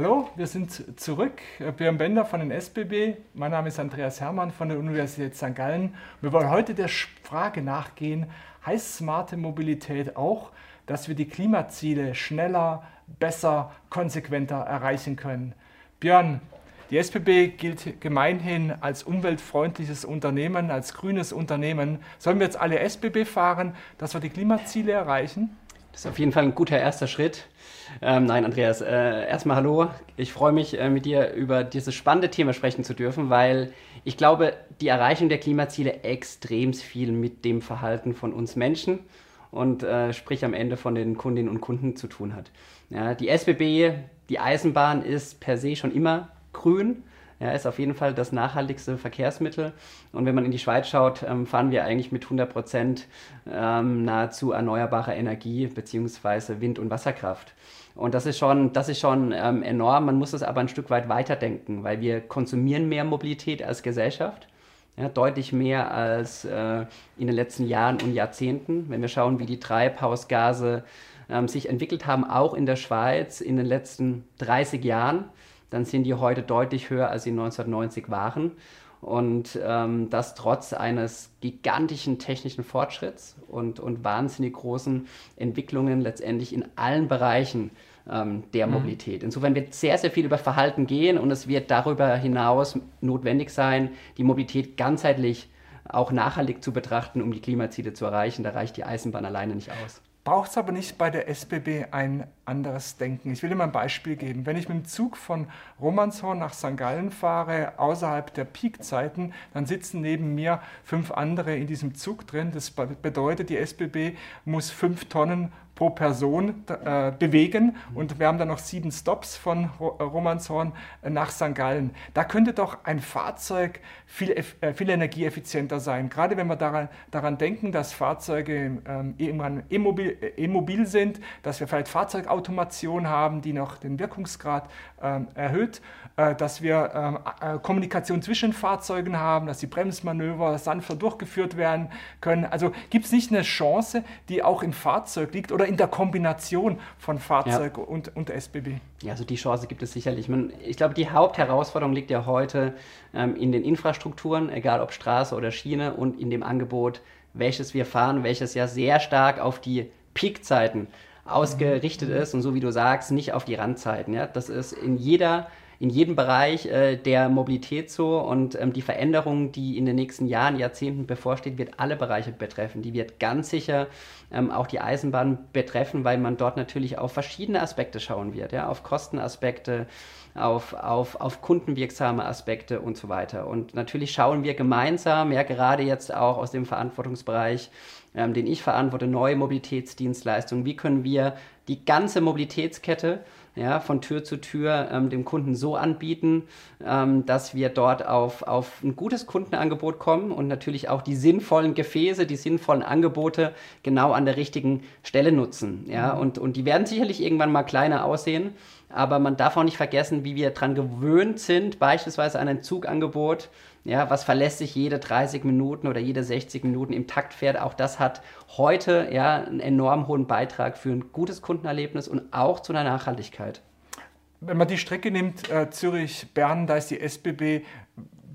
Hallo, wir sind zurück. Björn Bender von den SBB. Mein Name ist Andreas Hermann von der Universität St. Gallen. Wir wollen heute der Frage nachgehen, heißt smarte Mobilität auch, dass wir die Klimaziele schneller, besser, konsequenter erreichen können? Björn, die SBB gilt gemeinhin als umweltfreundliches Unternehmen, als grünes Unternehmen. Sollen wir jetzt alle SBB fahren, dass wir die Klimaziele erreichen? Das ist auf jeden Fall ein guter erster Schritt. Ähm, nein, Andreas, äh, erstmal hallo. Ich freue mich, äh, mit dir über dieses spannende Thema sprechen zu dürfen, weil ich glaube, die Erreichung der Klimaziele extrem viel mit dem Verhalten von uns Menschen und äh, sprich am Ende von den Kundinnen und Kunden zu tun hat. Ja, die SBB, die Eisenbahn ist per se schon immer grün. Ja, ist auf jeden Fall das nachhaltigste Verkehrsmittel. Und wenn man in die Schweiz schaut, ähm, fahren wir eigentlich mit 100 Prozent ähm, nahezu erneuerbarer Energie beziehungsweise Wind- und Wasserkraft. Und das ist schon, das ist schon ähm, enorm. Man muss es aber ein Stück weit weiterdenken, weil wir konsumieren mehr Mobilität als Gesellschaft. Ja, deutlich mehr als äh, in den letzten Jahren und Jahrzehnten. Wenn wir schauen, wie die Treibhausgase ähm, sich entwickelt haben, auch in der Schweiz in den letzten 30 Jahren, dann sind die heute deutlich höher, als sie 1990 waren. Und ähm, das trotz eines gigantischen technischen Fortschritts und, und wahnsinnig großen Entwicklungen letztendlich in allen Bereichen ähm, der mhm. Mobilität. Insofern wird sehr, sehr viel über Verhalten gehen und es wird darüber hinaus notwendig sein, die Mobilität ganzheitlich auch nachhaltig zu betrachten, um die Klimaziele zu erreichen. Da reicht die Eisenbahn alleine nicht aus braucht es aber nicht bei der SBB ein anderes Denken. Ich will dir mal ein Beispiel geben. Wenn ich mit dem Zug von Romanshorn nach St. Gallen fahre, außerhalb der Peakzeiten, dann sitzen neben mir fünf andere in diesem Zug drin. Das bedeutet, die SBB muss fünf Tonnen pro Person äh, bewegen und wir haben dann noch sieben Stops von äh, Romanshorn äh, nach St. Gallen. Da könnte doch ein Fahrzeug viel, äh, viel energieeffizienter sein. Gerade wenn wir daran, daran denken, dass Fahrzeuge ähm, irgendwann immobil, immobil sind, dass wir vielleicht Fahrzeugautomation haben, die noch den Wirkungsgrad ähm, erhöht, äh, dass wir ähm, äh, Kommunikation zwischen Fahrzeugen haben, dass die Bremsmanöver sanfter durchgeführt werden können. Also gibt es nicht eine Chance, die auch im Fahrzeug liegt oder in der Kombination von Fahrzeug ja. und, und SBB? Ja, also die Chance gibt es sicherlich. Man, ich glaube, die Hauptherausforderung liegt ja heute ähm, in den Infrastrukturen, egal ob Straße oder Schiene, und in dem Angebot, welches wir fahren, welches ja sehr stark auf die Peakzeiten ausgerichtet mhm. ist und so wie du sagst, nicht auf die Randzeiten. Ja? Das ist in jeder in jedem Bereich äh, der Mobilität so und ähm, die Veränderung, die in den nächsten Jahren, Jahrzehnten bevorsteht, wird alle Bereiche betreffen. Die wird ganz sicher ähm, auch die Eisenbahn betreffen, weil man dort natürlich auf verschiedene Aspekte schauen wird, ja, auf Kostenaspekte, auf, auf, auf kundenwirksame Aspekte und so weiter. Und natürlich schauen wir gemeinsam, ja gerade jetzt auch aus dem Verantwortungsbereich, ähm, den ich verantworte, neue Mobilitätsdienstleistungen, wie können wir die ganze Mobilitätskette ja, von Tür zu Tür ähm, dem Kunden so anbieten, ähm, dass wir dort auf, auf ein gutes Kundenangebot kommen und natürlich auch die sinnvollen Gefäße, die sinnvollen Angebote genau an der richtigen Stelle nutzen. Ja, mhm. und, und die werden sicherlich irgendwann mal kleiner aussehen, aber man darf auch nicht vergessen, wie wir daran gewöhnt sind, beispielsweise an ein Zugangebot, ja, was verlässlich jede 30 Minuten oder jede 60 Minuten im Takt fährt. Auch das hat heute ja, einen enorm hohen Beitrag für ein gutes Kundenerlebnis und auch zu einer Nachhaltigkeit. Wenn man die Strecke nimmt, äh, Zürich-Bern, da ist die SBB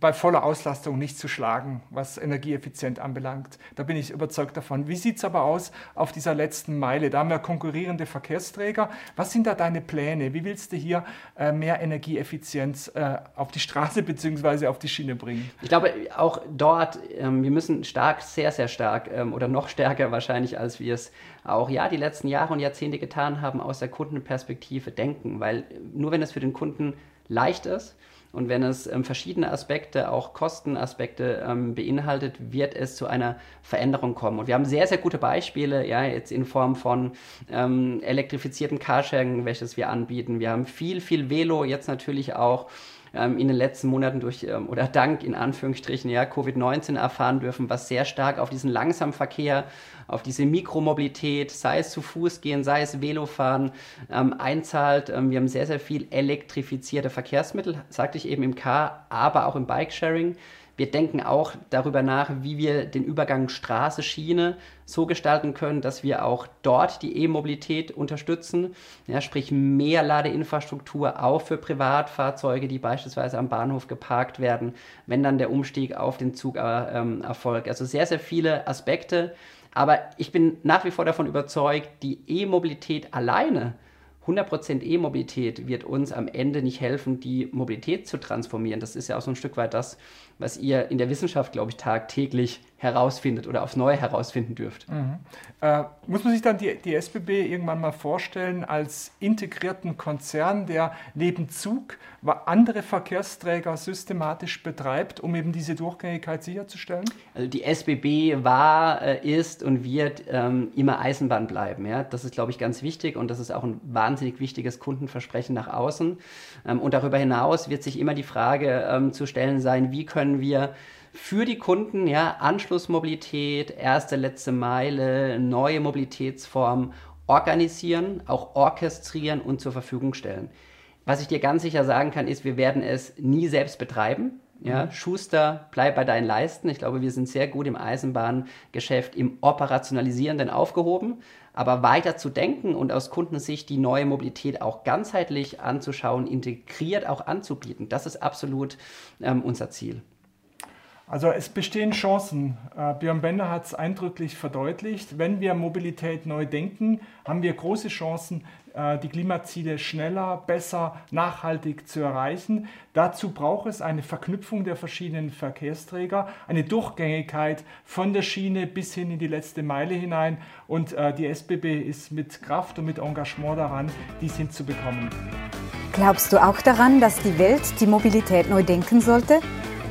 bei voller Auslastung nicht zu schlagen, was energieeffizient anbelangt. Da bin ich überzeugt davon. Wie sieht es aber aus auf dieser letzten Meile? Da haben wir konkurrierende Verkehrsträger. Was sind da deine Pläne? Wie willst du hier äh, mehr Energieeffizienz äh, auf die Straße bzw. auf die Schiene bringen? Ich glaube, auch dort, ähm, wir müssen stark, sehr, sehr stark ähm, oder noch stärker wahrscheinlich, als wir es auch ja die letzten Jahre und Jahrzehnte getan haben, aus der Kundenperspektive denken. Weil nur wenn es für den Kunden leicht ist, und wenn es ähm, verschiedene Aspekte, auch Kostenaspekte ähm, beinhaltet, wird es zu einer Veränderung kommen. Und wir haben sehr, sehr gute Beispiele, ja, jetzt in Form von ähm, elektrifizierten Carsharing, welches wir anbieten. Wir haben viel, viel Velo, jetzt natürlich auch ähm, in den letzten Monaten durch ähm, oder dank in Anführungsstrichen ja, Covid-19 erfahren dürfen, was sehr stark auf diesen Langsamverkehr, auf diese Mikromobilität, sei es zu Fuß gehen, sei es Velofahren, ähm, einzahlt. Ähm, wir haben sehr, sehr viel elektrifizierte Verkehrsmittel, sagte ich eben im Car, aber auch im Bikesharing. Wir denken auch darüber nach, wie wir den Übergang Straße-Schiene so gestalten können, dass wir auch dort die E-Mobilität unterstützen, ja, sprich mehr Ladeinfrastruktur auch für Privatfahrzeuge, die beispielsweise am Bahnhof geparkt werden, wenn dann der Umstieg auf den Zug äh, ähm, erfolgt. Also sehr, sehr viele Aspekte. Aber ich bin nach wie vor davon überzeugt, die E-Mobilität alleine 100% E-Mobilität wird uns am Ende nicht helfen, die Mobilität zu transformieren. Das ist ja auch so ein Stück weit das, was ihr in der Wissenschaft, glaube ich, tagtäglich herausfindet oder aufs Neue herausfinden dürft. Mhm. Äh, muss man sich dann die, die SBB irgendwann mal vorstellen als integrierten Konzern, der neben Zug andere Verkehrsträger systematisch betreibt, um eben diese Durchgängigkeit sicherzustellen? Also die SBB war, äh, ist und wird ähm, immer Eisenbahn bleiben. Ja? Das ist, glaube ich, ganz wichtig und das ist auch ein wahnsinnig wichtiges Kundenversprechen nach außen. Ähm, und darüber hinaus wird sich immer die Frage ähm, zu stellen sein, wie können wir für die Kunden, ja, Anschlussmobilität, erste, letzte Meile, neue Mobilitätsformen organisieren, auch orchestrieren und zur Verfügung stellen. Was ich dir ganz sicher sagen kann, ist, wir werden es nie selbst betreiben. Ja, mhm. Schuster, bleib bei deinen Leisten. Ich glaube, wir sind sehr gut im Eisenbahngeschäft, im Operationalisierenden aufgehoben. Aber weiter zu denken und aus Kundensicht die neue Mobilität auch ganzheitlich anzuschauen, integriert auch anzubieten, das ist absolut ähm, unser Ziel. Also es bestehen Chancen. Äh, Björn Bender hat es eindrücklich verdeutlicht. Wenn wir Mobilität neu denken, haben wir große Chancen, äh, die Klimaziele schneller, besser, nachhaltig zu erreichen. Dazu braucht es eine Verknüpfung der verschiedenen Verkehrsträger, eine Durchgängigkeit von der Schiene bis hin in die letzte Meile hinein. Und äh, die SBB ist mit Kraft und mit Engagement daran, dies hinzubekommen. Glaubst du auch daran, dass die Welt die Mobilität neu denken sollte?